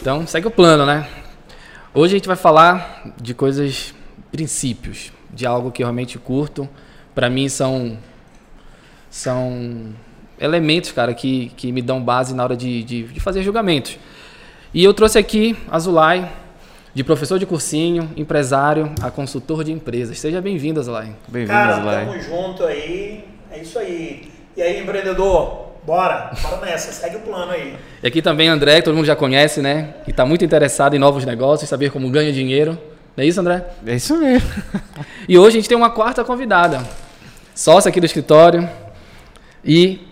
Então, segue o plano, né? Hoje a gente vai falar de coisas, princípios, de algo que eu realmente curto. Para mim são são elementos, cara, que, que me dão base na hora de, de, de fazer julgamentos. E eu trouxe aqui a Zulay, de professor de cursinho, empresário a consultor de empresas. Seja bem-vindo, Zulay. Bem-vindo, Zulay. Tamo junto aí. É isso aí. E aí, empreendedor? Bora, bora nessa, segue o plano aí. E aqui também André, que todo mundo já conhece, né? Que está muito interessado em novos negócios, saber como ganha dinheiro. Não é isso, André? É isso mesmo. e hoje a gente tem uma quarta convidada, sócia aqui do escritório e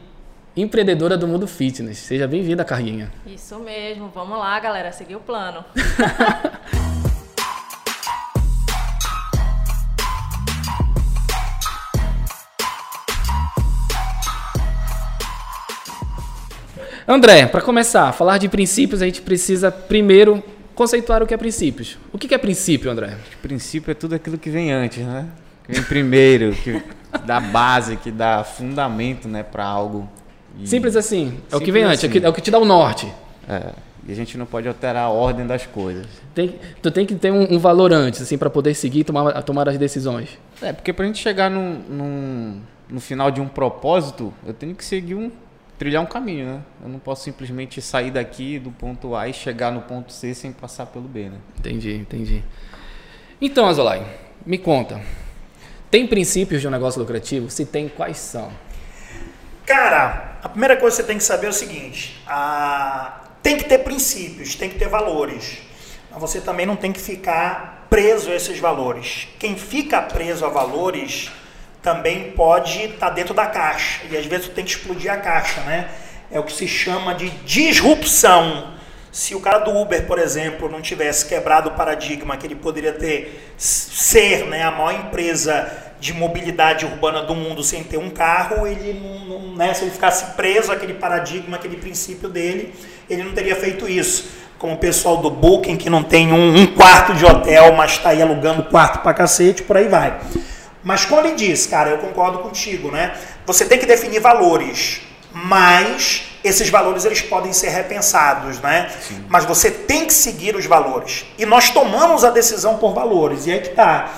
empreendedora do mundo fitness. Seja bem-vinda, Carguinha. Isso mesmo. Vamos lá, galera, seguir o plano. André, para começar, falar de princípios, a gente precisa primeiro conceituar o que é princípios. O que é princípio, André? Princípio é tudo aquilo que vem antes, né? Que vem primeiro, que dá base, que dá fundamento, né, para algo. E... Simples assim. É Simples o que vem antes, assim. é o que te dá o norte. É. E a gente não pode alterar a ordem das coisas. Tem, tu tem que ter um, um valor antes, assim, para poder seguir e tomar, tomar as decisões. É, porque para a gente chegar num, num, no final de um propósito, eu tenho que seguir um trilhar um caminho, né? Eu não posso simplesmente sair daqui do ponto A e chegar no ponto C sem passar pelo B, né? Entendi, entendi. Então, Azolai, me conta. Tem princípios de um negócio lucrativo? Se tem, quais são? Cara, a primeira coisa que você tem que saber é o seguinte: a... tem que ter princípios, tem que ter valores. Mas você também não tem que ficar preso a esses valores. Quem fica preso a valores também pode estar tá dentro da caixa. E às vezes você tem que explodir a caixa, né? É o que se chama de disrupção. Se o cara do Uber, por exemplo, não tivesse quebrado o paradigma que ele poderia ter ser né, a maior empresa de mobilidade urbana do mundo sem ter um carro, ele não, né, se ele ficasse preso àquele paradigma, aquele princípio dele, ele não teria feito isso. Como o pessoal do Booking, que não tem um, um quarto de hotel, mas está aí alugando quarto pra cacete, por aí vai. Mas quando ele diz, cara, eu concordo contigo, né? Você tem que definir valores, mas esses valores eles podem ser repensados, né? Sim. Mas você tem que seguir os valores. E nós tomamos a decisão por valores. E aí que tá.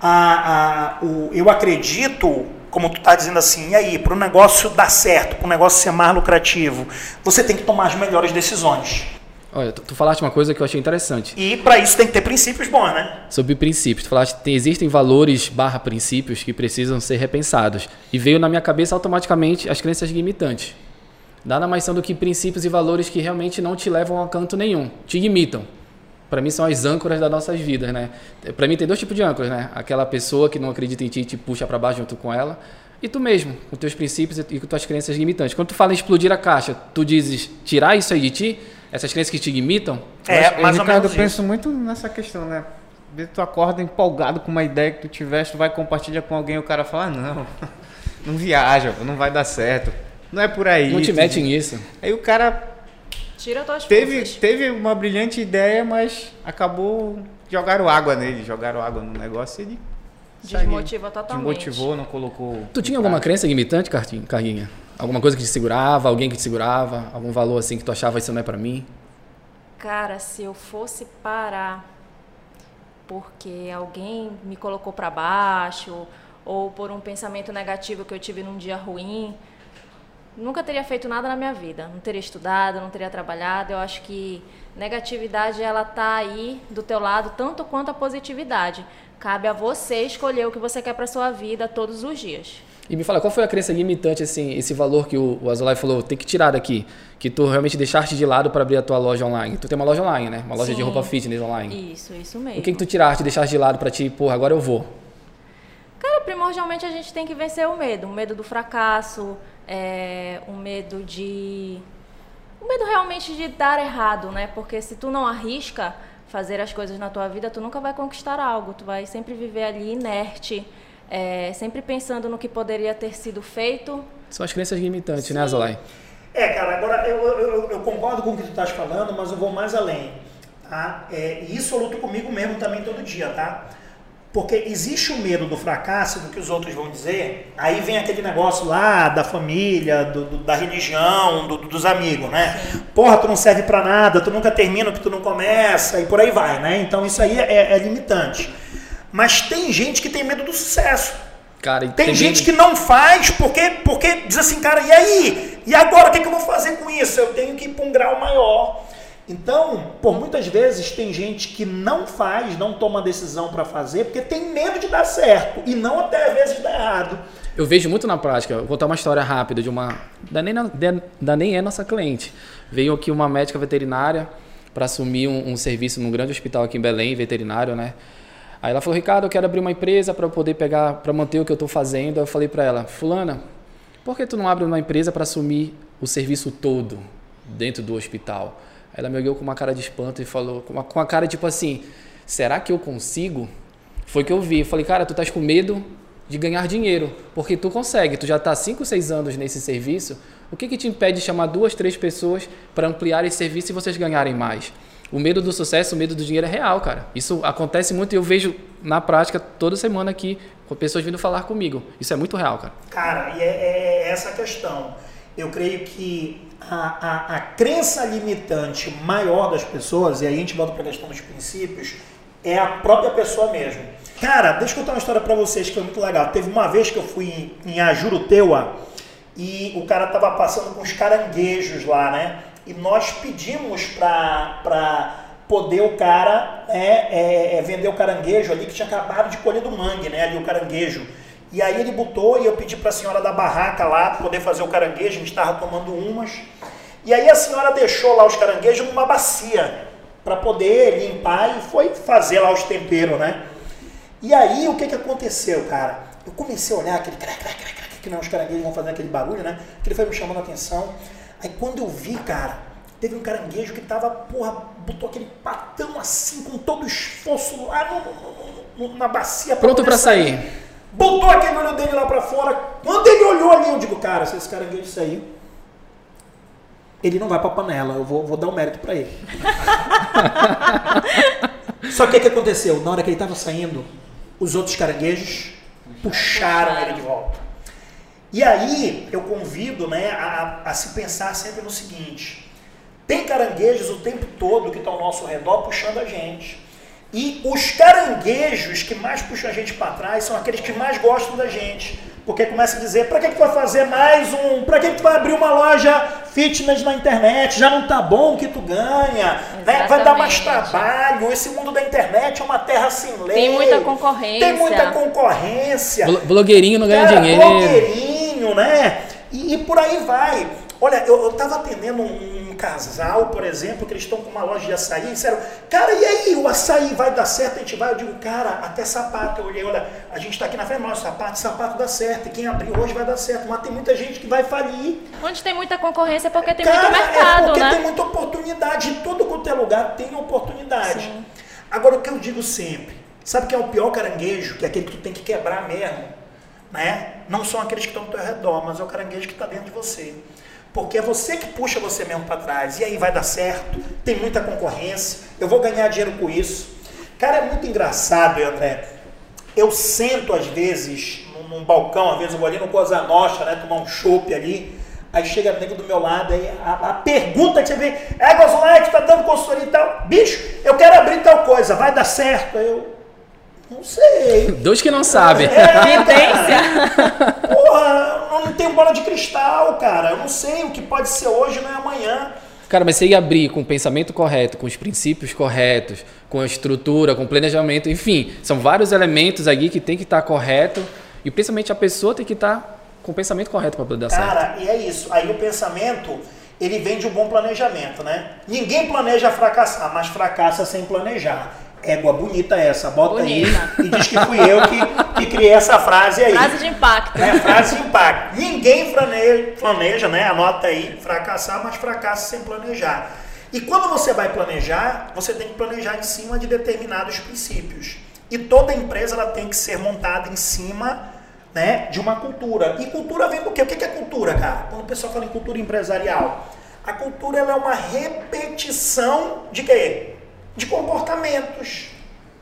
A, a, o, eu acredito, como tu está dizendo assim, e aí, para o negócio dar certo, para o negócio ser mais lucrativo, você tem que tomar as melhores decisões. Olha, tu, tu, falaste uma coisa que eu achei interessante. E para isso tem que ter princípios bons, né? Sobre princípios. Tu falaste que existem valores barra princípios que precisam ser repensados. E veio na minha cabeça automaticamente as crenças limitantes. Nada mais são do que princípios e valores que realmente não te levam a canto nenhum. Te limitam. Para mim são as âncoras das nossas vidas, né? Para mim tem dois tipos de âncoras, né? Aquela pessoa que não acredita em ti e te puxa para baixo junto com ela. E tu mesmo, com teus princípios e com tuas crenças limitantes. Quando tu fala em explodir a caixa, tu dizes tirar isso aí de ti essas crenças que te imitam? É, mas, mais Ricardo, eu penso muito nessa questão, né? Tu acorda empolgado com uma ideia que tu tiveste, tu vai compartilhar com alguém e o cara fala, ah, não, não viaja, não vai dar certo. Não é por aí. Não te mete nisso. Aí o cara Tira tuas teve, teve uma brilhante ideia, mas acabou jogaram água nele, jogaram água no negócio e ele desmotiva totalmente. Desmotivou, não colocou. Tu tinha alguma crença limitante, Carguinha? Alguma coisa que te segurava, alguém que te segurava, algum valor assim que tu achava isso não é para mim? Cara, se eu fosse parar porque alguém me colocou para baixo ou por um pensamento negativo que eu tive num dia ruim, nunca teria feito nada na minha vida. Não teria estudado, não teria trabalhado. Eu acho que negatividade ela tá aí do teu lado tanto quanto a positividade. Cabe a você escolher o que você quer para sua vida todos os dias. E me fala, qual foi a crença limitante, assim, esse valor que o, o Azulay falou, tem que tirar daqui, que tu realmente deixaste de lado para abrir a tua loja online? Tu tem uma loja online, né? Uma loja Sim. de roupa fitness online. Isso, isso mesmo. O que, que tu tiraste, deixaste de lado para ti, porra, agora eu vou? Cara, primordialmente a gente tem que vencer o medo. O medo do fracasso, é, o medo de... O medo realmente de dar errado, né? Porque se tu não arrisca fazer as coisas na tua vida, tu nunca vai conquistar algo. Tu vai sempre viver ali inerte, é, sempre pensando no que poderia ter sido feito. São as crenças limitantes, Sim. né, Azalai? É, cara, agora eu, eu, eu, concordo com o que tu estás falando, mas eu vou mais além. Tá? É, e isso eu luto comigo mesmo também todo dia, tá? Porque existe o medo do fracasso, do que os outros vão dizer, aí vem aquele negócio lá da família, do, do, da religião, do, dos amigos, né? Porra, tu não serve para nada, tu nunca termina o que tu não começa, e por aí vai, né? Então isso aí é, é limitante. Mas tem gente que tem medo do sucesso. Cara, tem, tem gente que não faz porque, porque diz assim, cara, e aí? E agora o que, que eu vou fazer com isso? Eu tenho que ir para um grau maior. Então, por muitas vezes tem gente que não faz, não toma decisão para fazer, porque tem medo de dar certo e não até às vezes dar errado. Eu vejo muito na prática. Vou contar uma história rápida de uma. Da nem, da nem é nossa cliente. Veio aqui uma médica veterinária para assumir um, um, serviço num grande hospital aqui em Belém, veterinário, né? Aí ela falou: Ricardo, eu quero abrir uma empresa para poder pegar, para manter o que eu estou fazendo. Aí eu falei para ela: Fulana, por que tu não abre uma empresa para assumir o serviço todo dentro do hospital? Ela me olhou com uma cara de espanto e falou, com uma, com uma cara tipo assim: será que eu consigo? Foi que eu vi. Eu falei, cara, tu estás com medo de ganhar dinheiro, porque tu consegue, tu já está 5, 6 anos nesse serviço. O que, que te impede de chamar duas, três pessoas para ampliar esse serviço e vocês ganharem mais? O medo do sucesso, o medo do dinheiro é real, cara. Isso acontece muito e eu vejo na prática toda semana aqui com pessoas vindo falar comigo. Isso é muito real, cara. Cara, e é, é essa questão. Eu creio que a, a, a crença limitante maior das pessoas, e aí a gente volta para a questão dos princípios, é a própria pessoa mesmo. Cara, deixa eu contar uma história para vocês que foi muito legal. Teve uma vez que eu fui em, em Ajuruteua e o cara tava passando com os caranguejos lá, né? E nós pedimos para poder o cara né, é, é, vender o caranguejo ali que tinha acabado de colher do mangue, né? Ali o caranguejo. E aí ele botou e eu pedi para a senhora da barraca lá poder fazer o caranguejo, a gente estava tomando umas. E aí a senhora deixou lá os caranguejos numa bacia para poder limpar e foi fazer lá os temperos, né? E aí o que, que aconteceu, cara? Eu comecei a olhar aquele crac, crac, crac, crac, que não os caranguejos vão fazer aquele barulho, né? Que ele foi me chamando a atenção. Aí quando eu vi, cara, teve um caranguejo que tava, porra, botou aquele patão assim, com todo o esforço lá no, no, na bacia. Pronto para sair. sair botou aquele olho dele lá para fora. Quando ele olhou ali, eu digo, cara, se esse caranguejo sair, ele não vai para panela. Eu vou, vou dar um mérito para ele. Só que o que aconteceu? Na hora que ele estava saindo, os outros caranguejos puxaram ele de volta. E aí eu convido né, a, a se pensar sempre no seguinte: tem caranguejos o tempo todo que estão ao nosso redor puxando a gente. E os caranguejos que mais puxam a gente para trás são aqueles que mais gostam da gente. Porque começa a dizer, para que, que tu vai fazer mais um. Para que, que tu vai abrir uma loja fitness na internet? Já não tá bom o que tu ganha. Né? Vai dar mais trabalho. Esse mundo da internet é uma terra sem lei. Tem muita concorrência. Tem muita concorrência. Blogueirinho não ganha Cara, dinheiro. Blogueirinho, né? E, e por aí vai. Olha, eu estava atendendo um, um, casal, por exemplo, que eles estão com uma loja de açaí e disseram, cara, e aí, o açaí vai dar certo? A gente vai? Eu digo, cara, até sapato. Eu olhei, olha, a gente está aqui na frente, mas sapato, sapato dá certo. E quem abrir hoje vai dar certo. Mas tem muita gente que vai falir. Onde tem muita concorrência é porque tem cara, muito mercado, é porque né? tem muita oportunidade. Em todo quanto é lugar tem oportunidade. Sim. Agora, o que eu digo sempre, sabe que é o pior caranguejo? Que é aquele que tu tem que quebrar mesmo. Né? Não são aqueles que estão ao teu redor, mas é o caranguejo que está dentro de você. Porque é você que puxa você mesmo para trás. E aí vai dar certo, tem muita concorrência, eu vou ganhar dinheiro com isso. Cara, é muito engraçado, André. Eu sento às vezes num, num balcão, às vezes eu vou ali no Cosa Nostra, né, tomar um chopp ali. Aí chega nego do meu lado, aí a, a pergunta que você vê, é Gozolete, tá dando consultoria e tal. Bicho, eu quero abrir tal coisa, vai dar certo? Aí eu, não sei. Dois que não sabem. É, Porra, eu não tenho bola de cristal, cara. Eu não sei o que pode ser hoje, não é amanhã. Cara, mas você ia abrir com o pensamento correto, com os princípios corretos, com a estrutura, com o planejamento, enfim, são vários elementos aí que tem que estar correto e principalmente a pessoa tem que estar com o pensamento correto para poder dar Cara, certo. Cara, e é isso. Aí o pensamento, ele vem de um bom planejamento, né? Ninguém planeja fracassar, mas fracassa sem planejar. Égua bonita essa, bota bonita. aí e diz que fui eu que, que criei essa frase aí. Frase de impacto. É, frase de impacto. Ninguém planeja, planeja, né? Anota aí, fracassar, mas fracassa sem planejar. E quando você vai planejar, você tem que planejar em cima de determinados princípios. E toda empresa ela tem que ser montada em cima né, de uma cultura. E cultura vem do quê? O que é cultura, cara? Quando o pessoal fala em cultura empresarial, a cultura ela é uma repetição de quê? De comportamentos.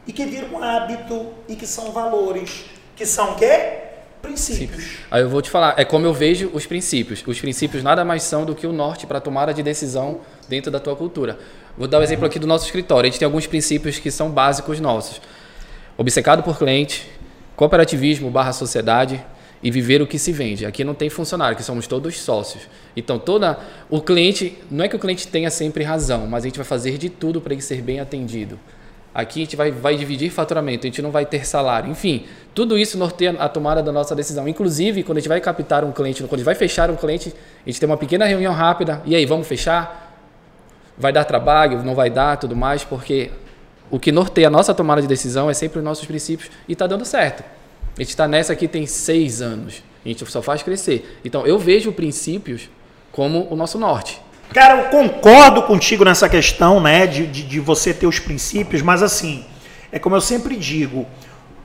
e que vira um hábito e que são valores, que são quê? Princípios. Aí eu vou te falar, é como eu vejo os princípios. Os princípios nada mais são do que o norte para tomada de decisão dentro da tua cultura. Vou dar um exemplo aqui do nosso escritório. A gente tem alguns princípios que são básicos nossos. Obcecado por cliente, cooperativismo barra sociedade e viver o que se vende. Aqui não tem funcionário, que somos todos sócios. Então, toda o cliente, não é que o cliente tenha sempre razão, mas a gente vai fazer de tudo para ele ser bem atendido. Aqui a gente vai, vai dividir faturamento, a gente não vai ter salário. Enfim, tudo isso norteia a tomada da nossa decisão. Inclusive, quando a gente vai captar um cliente, quando a gente vai fechar um cliente, a gente tem uma pequena reunião rápida. E aí, vamos fechar? Vai dar trabalho? Não vai dar? Tudo mais? Porque o que norteia a nossa tomada de decisão é sempre os nossos princípios e está dando certo. A gente está nessa aqui tem seis anos. A gente só faz crescer. Então, eu vejo princípios como o nosso norte. Cara, eu concordo contigo nessa questão, né, de, de, de, você ter os princípios, mas assim, é como eu sempre digo,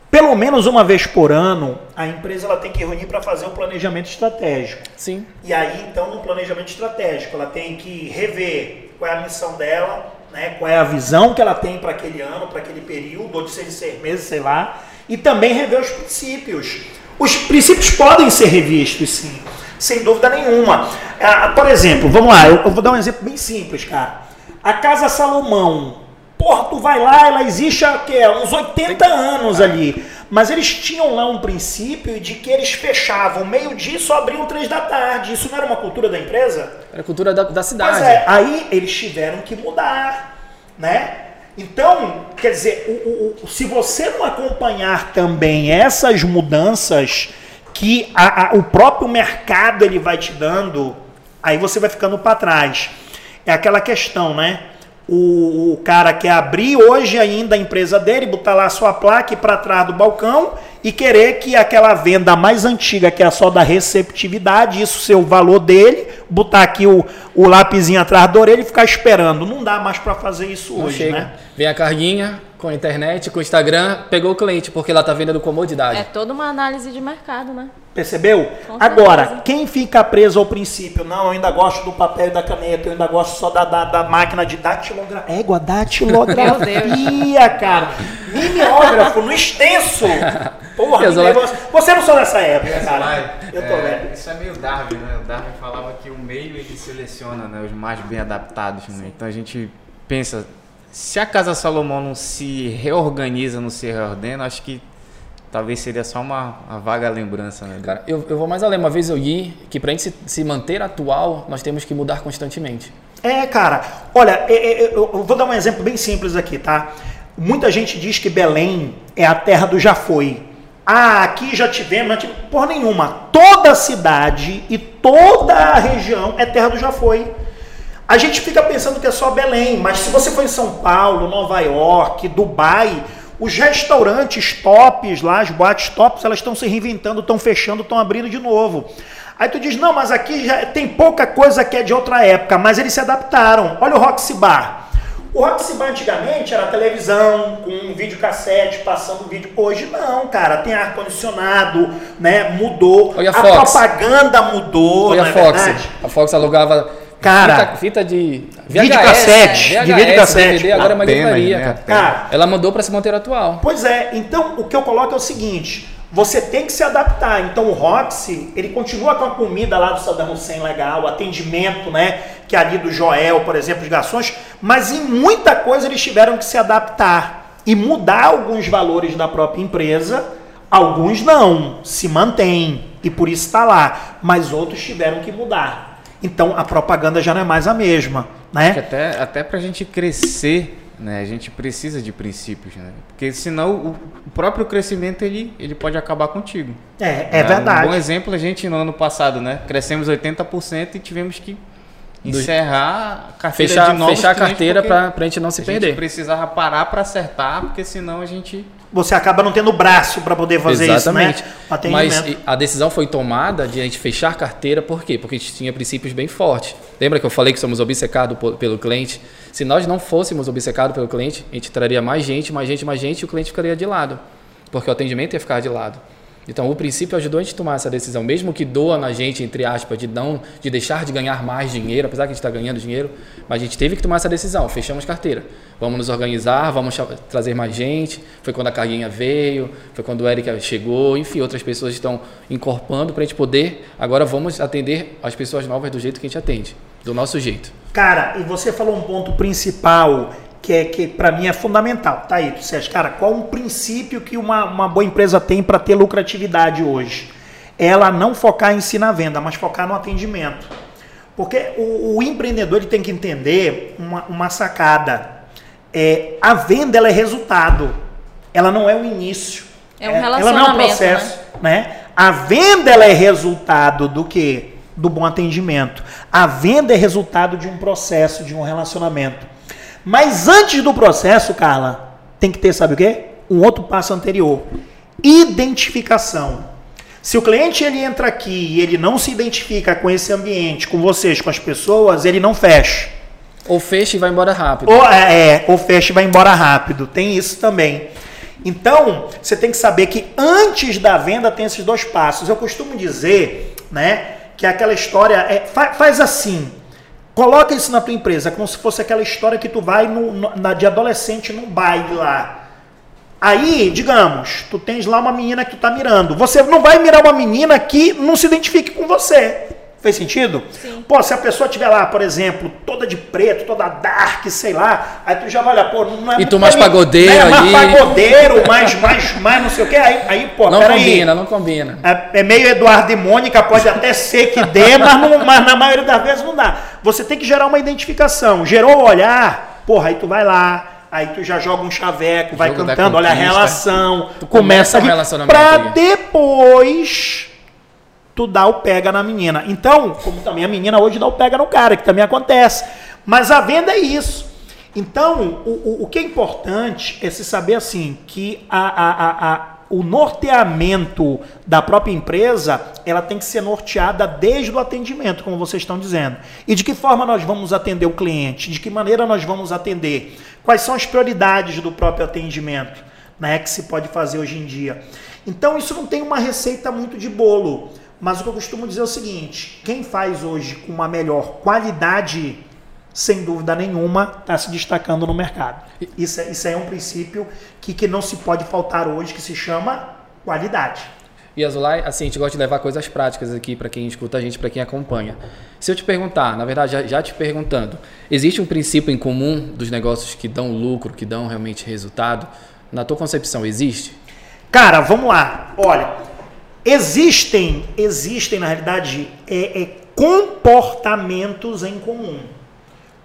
pelo menos uma vez por ano, a empresa ela tem que reunir para fazer um planejamento estratégico. Sim. E aí, então, no planejamento estratégico, ela tem que rever qual é a missão dela, né, qual é a visão que ela tem para aquele ano, para aquele período, ou de seis, seis meses, sei lá, e também rever os princípios. Os princípios podem ser revistos, sim sem dúvida nenhuma. Ah, por exemplo, vamos lá, eu, vou dar um exemplo bem simples, cara. A Casa Salomão, porra, tu vai lá, ela existe há uns 80 anos ali. Mas eles tinham lá um princípio de que eles fechavam meio-dia e só abriam três da tarde. Isso não era uma cultura da empresa? Era cultura da, da cidade. Pois é, aí eles tiveram que mudar, né? Então, quer dizer, o, o, se você não acompanhar também essas mudanças que a, a, o próprio mercado ele vai te dando, aí você vai ficando para trás. É aquela questão, né? O, o, cara quer abrir hoje ainda a empresa dele, botar lá a sua placa para trás do balcão e querer que aquela venda mais antiga, que é só da receptividade, isso ser o valor dele, botar aqui o, o lapisinho atrás da orelha e ficar esperando. Não dá mais para fazer isso Não hoje, chega. né? Vem a carguinha, com a internet, com o Instagram, pegou o cliente, porque ela está vendendo comodidade. É toda uma análise de mercado, né? Percebeu? Agora, quem fica preso ao princípio, não, eu ainda gosto do papel e da caneta, eu ainda gosto só da, da, da máquina de datilografia. Égua, datilografia, cara. Mimeógrafo no extenso. Porra, negócio. Você não sou dessa época, cara. Eu tô é, vendo. Isso é meio Darwin, né? O Darwin falava que o meio ele seleciona né, os mais bem adaptados. Né? Então a gente pensa, se a Casa Salomão não se reorganiza, não se reordena, acho que talvez seria só uma, uma vaga lembrança. Né? Cara, eu, eu vou mais além. Uma vez eu li que para a gente se, se, manter atual, nós temos que mudar constantemente. É, cara. Olha, é, é, é, eu vou dar um exemplo bem simples aqui, tá? Muita gente diz que Belém é a terra do já foi. Ah, aqui já tivemos, tivemos porra nenhuma. Toda a cidade e toda a região é terra do já foi. A gente fica pensando que é só Belém, mas se você for em São Paulo, Nova York, Dubai, os restaurantes tops lá, as boates tops, elas estão se reinventando, estão fechando, estão abrindo de novo. Aí tu diz, não, mas aqui já tem pouca coisa que é de outra época, mas eles se adaptaram. Olha o Roxy Bar. O Roxy Bar antigamente era televisão, com um videocassete, passando vídeo. Hoje não, cara, tem ar-condicionado, né? Mudou. Olha a, a propaganda mudou. Olha a é Fox. Verdade? A Fox alugava Cara, fita, fita de videocassete, VHS, de videocassete, DVD, agora é uma livraria, né? cara. Ela mandou para se manter atual. Pois é, então o que eu coloco é o seguinte, você tem que se adaptar. Então o Roxy, ele continua com a comida lá do Saddam Hussein legal, o atendimento, né, que é ali do Joel, por exemplo, os garçons, mas em muita coisa eles tiveram que se adaptar e mudar alguns valores da própria empresa. Alguns não, se mantém e por isso está lá, mas outros tiveram que mudar. Então a propaganda já não é mais a mesma, né? Até, até para a gente crescer, né, a gente precisa de princípios, né? Porque senão o, o próprio crescimento ele, ele pode acabar contigo. É, é, verdade. Um bom exemplo a gente no ano passado, né? Crescemos 80% e tivemos que encerrar a carteira fechar, de novos Fechar a carteira para a gente não se a perder. A gente precisava parar para acertar, porque senão a gente você acaba não tendo braço para poder fazer Exatamente. isso, né? Mas a decisão foi tomada de a gente fechar carteira, por quê? Porque a gente tinha princípios bem fortes. Lembra que eu falei que somos obcecados pelo cliente? Se nós não fôssemos obcecados pelo cliente, a gente traria mais gente, mais gente, mais gente e o cliente ficaria de lado. Porque o atendimento ia ficar de lado. Então, o princípio ajudou a gente a tomar essa decisão, mesmo que doa na gente, entre aspas, de não de deixar de ganhar mais dinheiro, apesar que a gente está ganhando dinheiro, mas a gente teve que tomar essa decisão. Fechamos carteira. Vamos nos organizar, vamos trazer mais gente. Foi quando a Carguinha veio, foi quando o Eric chegou, enfim, outras pessoas estão incorporando para a gente poder. Agora vamos atender as pessoas novas do jeito que a gente atende, do nosso jeito. Cara, e você falou um ponto principal que é que para mim é fundamental. Tá aí, tu Sérgio, cara, qual um princípio que uma, uma boa empresa tem para ter lucratividade hoje? Ela não focar em si na venda, mas focar no atendimento. Porque o, o empreendedor ele tem que entender uma, uma sacada. É, a venda ela é resultado, ela não é o início. É um relacionamento. Ela não é um processo, né? né? A venda ela é resultado do que? Do bom atendimento. A venda é resultado de um processo, de um relacionamento. Mas antes do processo, Carla, tem que ter, sabe o quê? Um outro passo anterior. Identificação. Se o cliente ele entra aqui e ele não se identifica com esse ambiente, com vocês, com as pessoas, ele não fecha. Ou fecha e vai embora rápido. Ou, é, é, ou fecha e vai embora rápido. Tem isso também. Então, você tem que saber que antes da venda tem esses dois passos. Eu costumo dizer, né, que aquela história é, faz, faz assim. Coloca isso na tua empresa, como se fosse aquela história que tu vai no, no, de adolescente num baile lá. Aí, digamos, tu tens lá uma menina que tu tá mirando. Você não vai mirar uma menina que não se identifique com você. Fez sentido? Sim. Pô, se a pessoa tiver lá, por exemplo, toda de preto, toda dark, sei lá, aí tu já vai olhar, pô, não é E tu mais pagodeiro é, ali. Mais pagodeiro, mais, mais, mais não sei o quê. Aí, aí pô, Não combina, aí. não combina. É, é, meio Eduardo e Mônica, pode até ser que dê, mas, não, mas na maioria das vezes não dá. Você tem que gerar uma identificação. Gerou o olhar, porra, aí tu vai lá, aí tu já joga um chaveco, vai cantando, olha a relação, tu começa, começa ali, pra depois tu dá o pega na menina. Então, como também a menina hoje dá o pega no cara, que também acontece. Mas a venda é isso. Então, o, o, o que é importante é se saber assim, que a, a, a, a, o norteamento da própria empresa, ela tem que ser norteada desde o atendimento, como vocês estão dizendo. E de que forma nós vamos atender o cliente? De que maneira nós vamos atender? Quais são as prioridades do próprio atendimento né, que se pode fazer hoje em dia? Então, isso não tem uma receita muito de bolo. Mas o que eu costumo dizer é o seguinte: quem faz hoje com uma melhor qualidade, sem dúvida nenhuma, está se destacando no mercado. Isso é, isso é um princípio que, que não se pode faltar hoje, que se chama qualidade. E Azulay, assim, a gente gosta de levar coisas práticas aqui para quem escuta a gente, para quem acompanha. Se eu te perguntar, na verdade, já, já, te perguntando, existe um princípio em comum dos negócios que dão lucro, que dão realmente resultado? Na tua concepção, existe? Cara, vamos lá. Olha, Existem, existem na realidade, é, é, comportamentos em comum.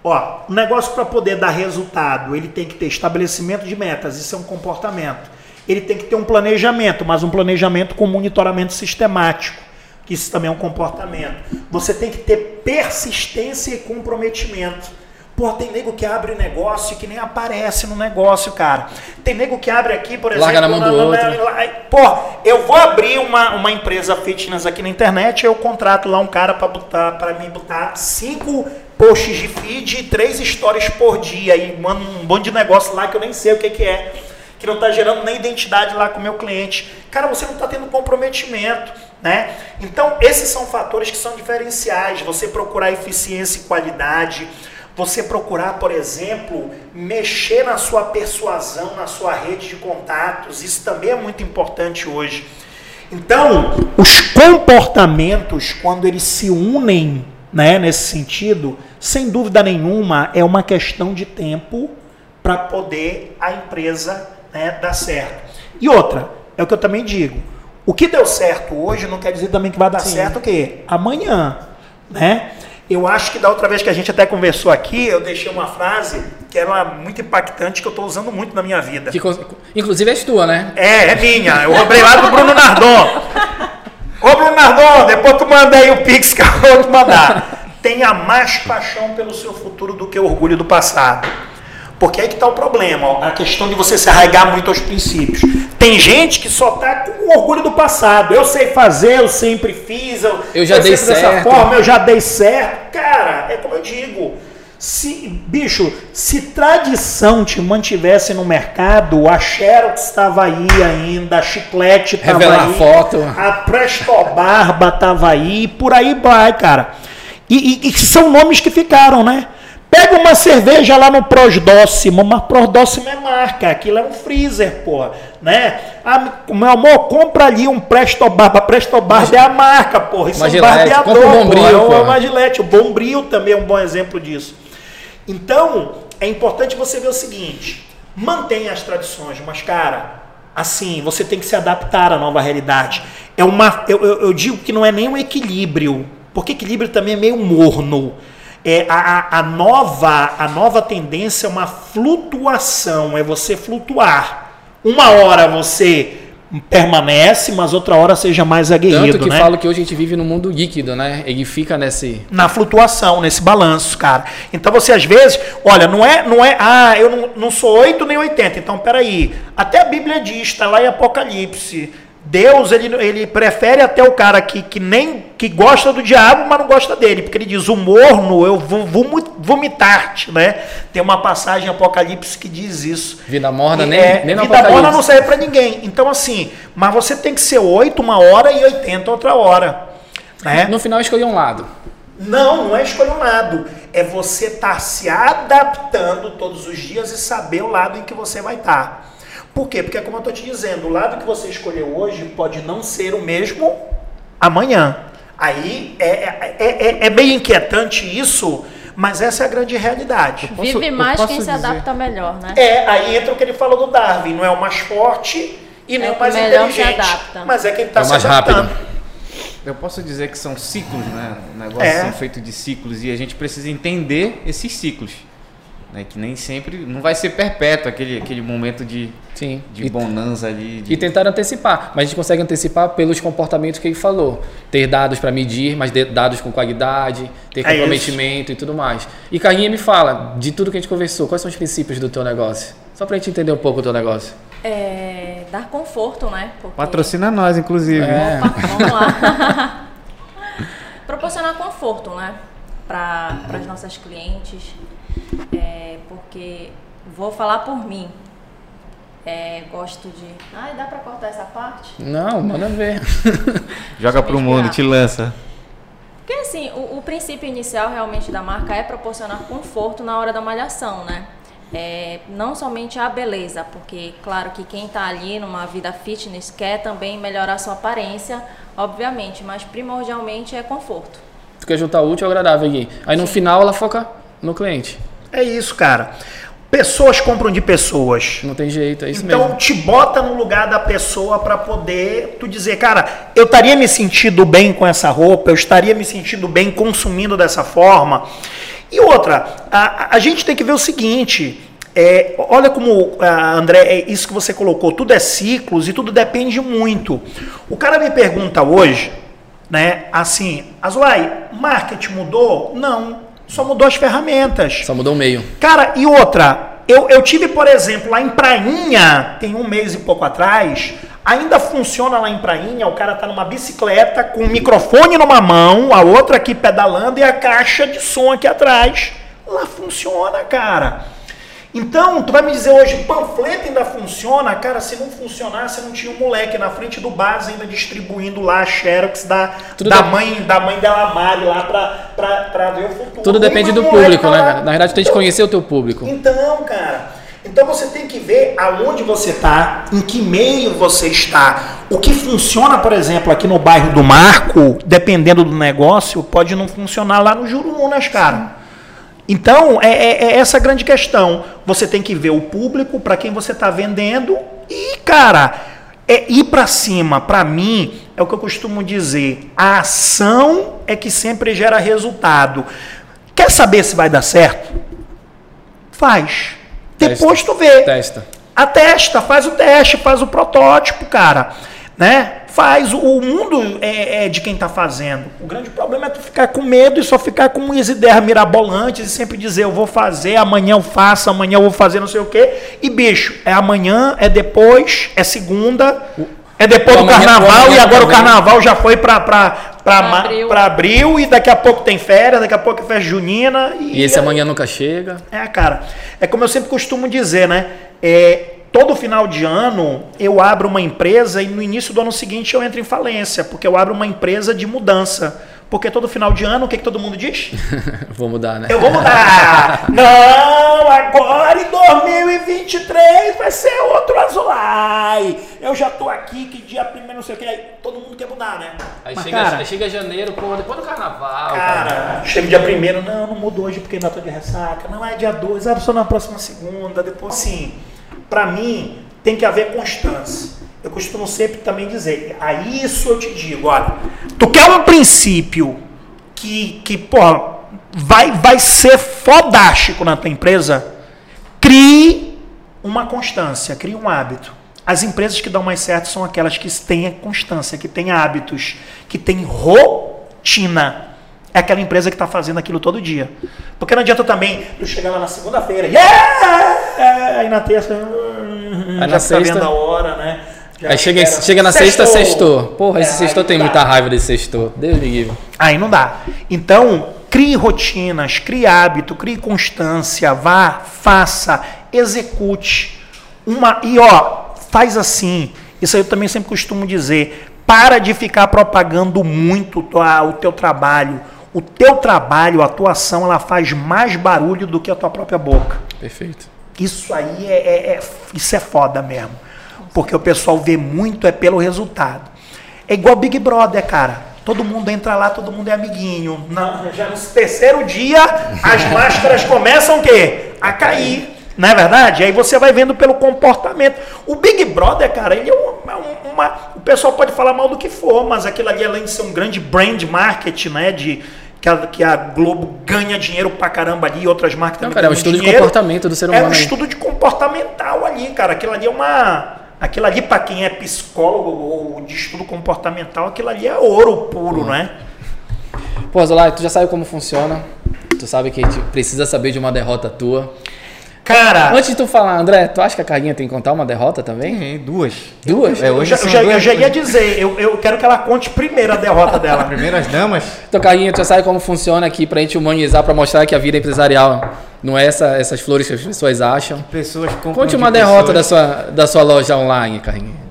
Ó, o negócio para poder dar resultado, ele tem que ter estabelecimento de metas, isso é um comportamento. Ele tem que ter um planejamento, mas um planejamento com monitoramento sistemático, que isso também é um comportamento. Você tem que ter persistência e comprometimento. Pô, tem nego que abre negócio que nem aparece no negócio, cara. Tem nego que abre aqui, por exemplo. Larga na mão do outro. pô, eu vou abrir uma, uma empresa fitness aqui na internet, eu contrato lá um cara para botar para mim botar cinco posts de feed e três stories por dia e mando um monte de negócio lá que eu nem sei o que, que é. Que não está gerando nem identidade lá com o meu cliente. Cara, você não está tendo comprometimento. Né? Então, esses são fatores que são diferenciais. Você procurar eficiência e qualidade, você procurar, por exemplo, mexer na sua persuasão, na sua rede de contatos, isso também é muito importante hoje. Então, os comportamentos, quando eles se unem né, nesse sentido, sem dúvida nenhuma, é uma questão de tempo para poder a empresa né, dar certo. E outra, é o que eu também digo. O que deu certo hoje não quer dizer também que vai dar Sim. certo o quê? Amanhã. Né? Eu acho que da outra vez que a gente até conversou aqui, eu deixei uma frase que era muito impactante, que eu estou usando muito na minha vida. Que, inclusive é tua, né? É, é minha. Eu roubei lá do Bruno Nardon. Ô Bruno Nardon, depois tu manda aí o Pix que eu vou te mandar. Tenha mais paixão pelo seu futuro do que orgulho do passado. Porque aí que está o problema, ó, a questão de você se arraigar muito aos princípios. Tem gente que só está com orgulho do passado. Eu sei fazer, eu sempre fiz, eu, eu já eu dei certo. Dessa forma, eu já dei certo. Cara, é como eu digo. Se, bicho, se tradição te mantivesse no mercado, a Xerox estava aí ainda, a Chiclete estava aí, foto. a Presto Barba estava aí, por aí vai, cara. E, e- e são nomes que ficaram, né? Pega uma cerveja lá no Prosdóximo, mas Prosdóximo é marca, aquilo é um freezer, porra, né? Ah, meu amor, compra ali um Presto Barba, Presto Barba é a marca, porra, isso Uma é um barbeador, um Bombril, porra, é uma Gillette, o Bombril também é um bom exemplo disso. Então, é importante você ver o seguinte: mantenha as tradições, mas, cara, assim, você tem que se adaptar à nova realidade. É uma, eu, eu- eu digo que não é nem um equilíbrio, porque equilíbrio também é meio morno. É, a, a- nova, a nova tendência é uma flutuação, é você flutuar. Uma hora você permanece, mas outra hora seja mais aguerrido, Tanto que né? falo que hoje a gente vive num mundo líquido, né? Ele fica nesse. na flutuação, nesse balanço, cara. Então você às vezes, olha, não é, não é, ah, eu não, não sou 8 nem 80. Então, peraí. Até a Bíblia diz, está lá em Apocalipse. Deus, ele, ele prefere até o cara que, que nem que gosta do diabo, mas não gosta dele, porque ele diz: o morno, eu vou vomi- vomitar-te, né? Tem uma passagem em Apocalipse que diz isso. Vida morna, E nem, é, nem vida morna não serve para ninguém. Então, assim, mas você tem que ser 8 uma hora e 80 outra hora. Né? No final, escolhi um lado. Não, não é escolher um lado. É você estar se adaptando todos os dias e saber o lado em que você vai estar. Por quê? Porque, como eu estou te dizendo, o lado que você escolheu hoje pode não ser o mesmo amanhã. Aí é, é, é, é bem inquietante isso, mas essa é a grande realidade. Posso- Vive mais quem se dizer- adapta melhor, né? É, aí entra o que ele falou do Darwin, não é o mais forte e nem É o mais se inteligente, adapta. mas é quem está É o se mais adaptando. rápido. Eu posso dizer que são ciclos, né? Negócios É. são feitos de ciclos e a gente precisa entender esses ciclos. Né? Que nem sempre. Não vai ser perpétuo aquele, aquele momento de, Sim. de E- bonança ali. de- E tentar antecipar, mas a gente consegue antecipar pelos comportamentos que ele falou. Ter dados para medir, mas dados com qualidade, ter É comprometimento e tudo mais. E Carlinha me fala, de tudo que a gente conversou, quais são os princípios do teu negócio? Só pra gente entender um pouco do teu negócio. É, dar conforto, né? Porque- Patrocina nós, inclusive. É. Opa, vamos lá. Proporcionar conforto, né? Para as nossas clientes. É, porque vou falar por mim. É, gosto de. Ai, dá para cortar essa parte? Não, manda ver. Joga pro mundo, te lança. Porque assim, o, o princípio inicial realmente da marca é proporcionar conforto na hora da malhação, né? É, não somente a beleza, porque claro que quem está ali numa vida fitness quer também melhorar sua aparência, obviamente, mas primordialmente é conforto. Tu quer juntar o útil ao agradável aqui. Aí no final ela foca no cliente. É isso, cara. Pessoas compram de pessoas. Não tem jeito, é isso então mesmo. te bota no lugar da pessoa para poder tu dizer, cara, eu estaria me sentindo bem com essa roupa, eu estaria me sentindo bem consumindo dessa forma. E outra, a, a gente tem que ver o seguinte. é, olha como, ah, André, é isso que você colocou, tudo é ciclos e tudo depende muito. O cara me pergunta hoje, né, assim, Azulay, marketing mudou? Não, só mudou as ferramentas. Só mudou o meio. Cara, e outra, eu, eu tive, por exemplo, lá em Prainha, tem um mês e pouco atrás, ainda funciona lá em Prainha, o cara tá numa bicicleta com o microfone numa mão, a outra aqui pedalando e a caixa de som aqui atrás. Lá funciona, cara. Então, tu vai me dizer hoje, panfleto ainda funciona? Cara, se não funcionasse, não tinha um moleque na frente do base ainda distribuindo lá a Xerox da, Tudo da, mãe, da mãe dela, Mari, lá pra, pra, pra ver o futuro. Tudo depende do público, né? cara? Na verdade, tu tem que conhecer o teu público. então, cara, então você tem que ver aonde você está, em que meio você está. O que funciona, por exemplo, aqui no bairro do Marco, dependendo do negócio, pode não funcionar lá no Jurunas, cara. Então, é, é- é essa a grande questão. Você tem que ver o público para quem você está vendendo e, cara, é ir para cima. Para mim, é o que eu costumo dizer: a ação é que sempre gera resultado. Quer saber se vai dar certo? Faz. Testa. Depois tu vê. Testa. Atesta, faz o teste, faz o protótipo, cara. Né? Faz. O mundo é, é de quem tá fazendo. O grande problema é tu ficar com medo e só ficar com umas ideias mirabolantes e sempre dizer, eu vou fazer, amanhã eu faço, amanhã eu vou fazer não sei o quê. E, bicho, é amanhã, é depois, é segunda, é depois o do o carnaval e agora o também. carnaval já foi Pra ma- abril. pra abril e daqui a pouco tem férias, daqui a pouco é festa junina. E esse amanhã nunca chega. É, cara. É como eu sempre costumo dizer, né? É, todo final de ano eu abro uma empresa e no início do ano seguinte eu entro em falência, porque eu abro uma empresa de mudança. Porque todo final de ano, o que, que todo mundo diz? Vou mudar, né? Eu vou mudar! Não, agora em 2023 vai ser outro Azulay! Eu já tô aqui, que dia primeiro, não sei o que, aí todo mundo quer mudar, né? Aí Mas, chega, cara, aí chega janeiro, pô, depois do carnaval. Cara, chega dia primeiro, não, não mudo hoje porque ainda tô de ressaca. Não, é dia 2, ah, só na próxima segunda. Depois, sim, pra mim tem que haver constância. Eu costumo sempre também dizer, a isso eu te digo, olha, tu quer um princípio que, que pô, vai, vai ser fodástico na tua empresa, crie uma constância, crie um hábito. As empresas que dão mais certo são aquelas que têm constância, que têm hábitos, que têm rotina. É aquela empresa que está fazendo aquilo todo dia. Porque não adianta também eu chegar lá na segunda-feira, yeah! Aí na terça, hum, Aí na sexta- vendo a hora, né? Já Aí chega, chega na sexta, Sextou. sextou. Porra, esse É, sextou tem muita raiva desse sextou. Deus me livre. Aí não dá. Então, crie rotinas, crie hábito, crie constância, vá, faça, execute. Uma, e ó, faz assim. Isso aí eu também sempre costumo dizer. Para de ficar propagando muito tua- o teu trabalho. O teu trabalho, a tua ação, ela faz mais barulho do que a tua própria boca. Perfeito. Isso aí é, é- é- isso é foda mesmo. Porque o pessoal vê muito é pelo resultado. É igual Big Brother, cara. Todo mundo entra lá, todo mundo é amiguinho. Na- já no terceiro dia, as máscaras começam o quê? A cair. Não é verdade? Aí você vai vendo pelo comportamento. O Big Brother, cara, ele é uma, uma- uma- O pessoal pode falar mal do que for, mas aquilo ali, além de ser um grande brand market, né? De, que, a, que a Globo ganha dinheiro pra caramba ali e outras marcas Não, também cara, é um estudo de dinheiro. comportamento do ser É humano um aí. estudo de comportamental ali, cara. Aquilo ali é uma. Aquilo ali, para quem é psicólogo ou de estudo comportamental, aquilo ali é ouro puro, né? Pô, Zola, tu já sabe como funciona. Tu sabe que a gente precisa saber de uma derrota tua. Cara, Antes de tu falar, André, tu acha que a Carguinha tem que contar uma derrota também? Tem duas. Duas? É, eu hoje eu já- eu duas- já ia dizer, eu, eu quero que ela conte primeiro a derrota dela. Primeiras damas. Então, Carguinha, tu sabe como funciona aqui pra gente humanizar, pra mostrar que a vida empresarial não é essa, essas flores que as pessoas acham. Pessoas compram Conte de uma derrota da pessoas- sua, da sua loja online, Carguinha.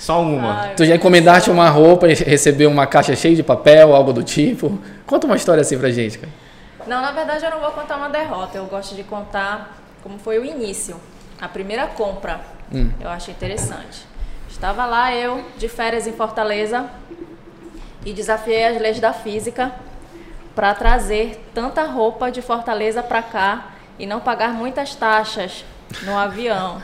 Só uma. Ai, Tu já encomendaste uma roupa e recebeu uma caixa cheia de papel, algo do tipo? Conta uma história assim pra gente, cara. Não, na verdade eu não vou contar uma derrota. Eu gosto de contar como foi o início, a primeira compra. Hum. Eu achei interessante. Estava lá eu de férias em Fortaleza e desafiei as leis da física para trazer tanta roupa de Fortaleza para cá e não pagar muitas taxas no avião.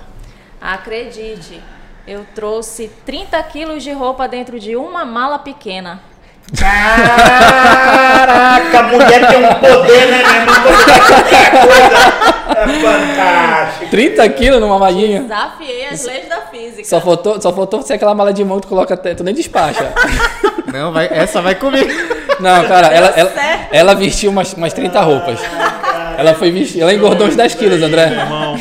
Acredite, eu trouxe 30 quilos de roupa dentro de uma mala pequena. Caraca, a mulher tem um poder, né, meu irmão? Qualquer coisa. É fantástico. 30 quilos numa malinha? Desafiei as leis da física. Só faltou, só faltou ser aquela mala de mão que tu coloca até, tu nem despacha. Não, vai, essa vai comigo. Não, cara, ela, ela, ela vestiu umas, umas 30 roupas. Ela foi vestir, ela engordou uns 10 quilos, André. Irmão,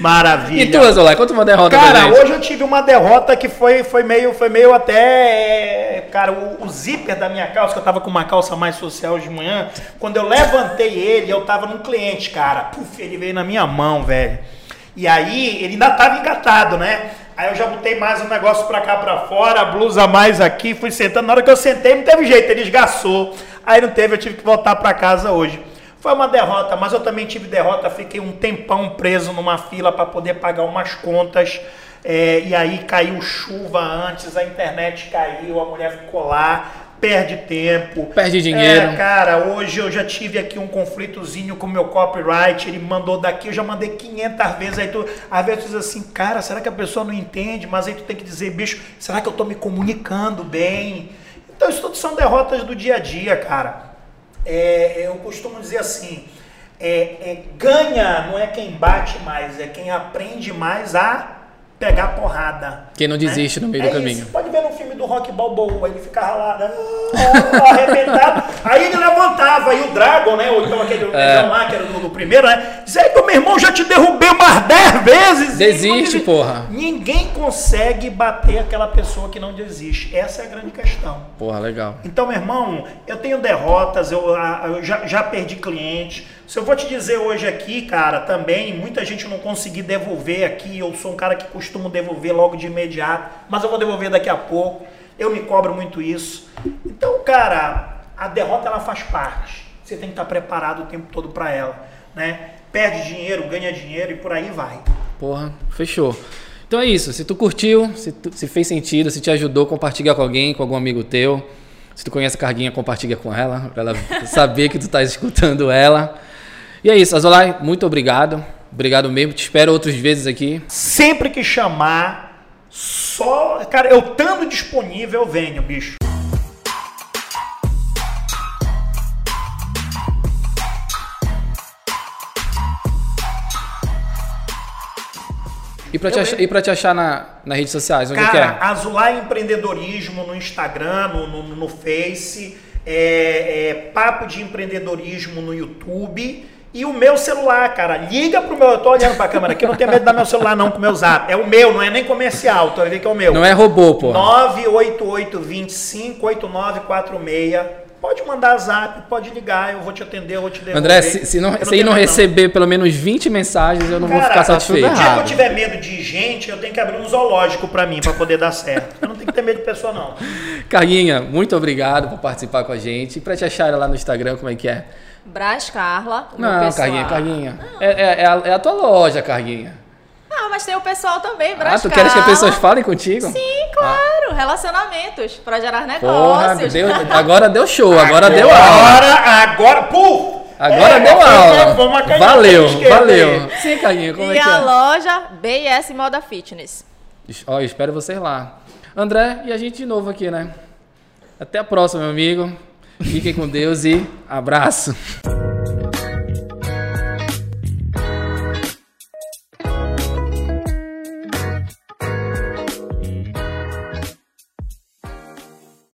Maravilha. E tu, Azulay, conta uma derrota Cara, hoje eu tive uma derrota que foi, foi meio, foi meio até. Cara, o, o zíper da minha calça, que eu tava com uma calça mais social de manhã, quando eu levantei ele, eu tava num cliente, cara. Puf, ele veio na minha mão, velho. E aí, ele ainda tava engatado, né? Aí eu já botei mais um negócio pra cá pra fora, a blusa mais aqui, fui sentando. Na hora que eu sentei, não teve jeito, ele esgaçou. Aí não teve, eu tive que voltar pra casa hoje. Foi uma derrota, mas eu também tive derrota. Fiquei um tempão preso numa fila para poder pagar umas contas. é, e aí caiu chuva antes, a internet caiu, a mulher ficou lá, perde tempo. Perde dinheiro. É, cara, hoje eu já tive aqui um conflitozinho com o meu copyright. Ele mandou daqui, eu já mandei 500 vezes. Aí tu, às vezes tu diz assim, cara, será que a pessoa não entende? Mas aí tu tem que dizer, bicho, será que eu tô me comunicando bem? Então, isso tudo são derrotas do dia a dia, cara. É, eu costumo dizer assim: é, é, ganha não é quem bate mais, é quem aprende mais a pegar porrada. Quem não desiste no meio é do caminho. Isso. Pode ver no filme do Rock Balboa, ele ficava lá, né, arrebentado. aí ele levantava, e o Dragon, né? Ou então aquele é. lá, que era do, do primeiro, né? Dizia, aí, meu irmão, já te derrubei umas 10 vezes. Desiste, porra. Ninguém consegue bater aquela pessoa que não desiste. Essa é a grande questão. Porra, legal. Então, meu irmão, eu tenho derrotas, eu, eu já, já perdi cliente. Se eu vou te dizer hoje aqui, cara, também, muita gente não conseguir devolver aqui, eu sou um cara que costumo devolver logo de imediato, mas eu vou devolver daqui a pouco. Eu me cobro muito isso. Então, cara, a derrota ela faz parte. Você tem que estar preparado o tempo todo para ela, né? Perde dinheiro, ganha dinheiro e por aí vai. Porra, fechou. Então é isso. Se tu curtiu, se, tu, se fez sentido, se te ajudou, compartilha com alguém, com algum amigo teu. Se tu conhece a Carguinha, compartilha com ela, para ela saber que tu tá escutando ela. E é isso, Azolai, muito obrigado. Obrigado mesmo, te espero outras vezes aqui. Sempre que chamar, só. Cara, eu estando disponível, eu venho, bicho. E para te, achar, e pra te achar na, nas redes sociais, onde Cara, que é? Azulay Empreendedorismo no Instagram, no, no, no Face, é, é, Papo de Empreendedorismo no YouTube e o meu celular, cara, liga pro meu. Eu tô olhando pra câmera aqui, não tenho medo de dar meu celular, não, com o meu zap. É o meu, não é nem comercial, tu vai ver que é o meu. Não é robô, pô. 988258946. Pode mandar zap, pode ligar, eu vou te atender, eu vou te devolver. André, se, se não, se não receber não. pelo menos 20 mensagens, eu não Cara, vou ficar satisfeito. No dia que eu tiver medo de gente, eu tenho que abrir um zoológico para mim, para poder dar certo. Eu não tenho que ter medo de pessoa, não. Carguinha, muito obrigado por participar com a gente. E pra te achar lá no Instagram, como é que é? Brás Carla. Não, Carguinha, Carguinha. É, é, é, a, é, a, tua loja, Carguinha. Ah, mas tem o pessoal também, Brás Ah, tu queres que as pessoas falem contigo? Sim, claro. Ah. Relacionamentos, para gerar negócios. Porra, deu, agora deu show, agora, agora deu aula. Agora, agora, puf! Agora é, deu aula. Valeu, valeu. Sim, Carguinha, como e é que é? E a loja BS Moda Fitness. Ó, espero vocês lá. André, e a gente de novo aqui, né? Até a próxima, meu amigo. Fiquem com Deus e abraço.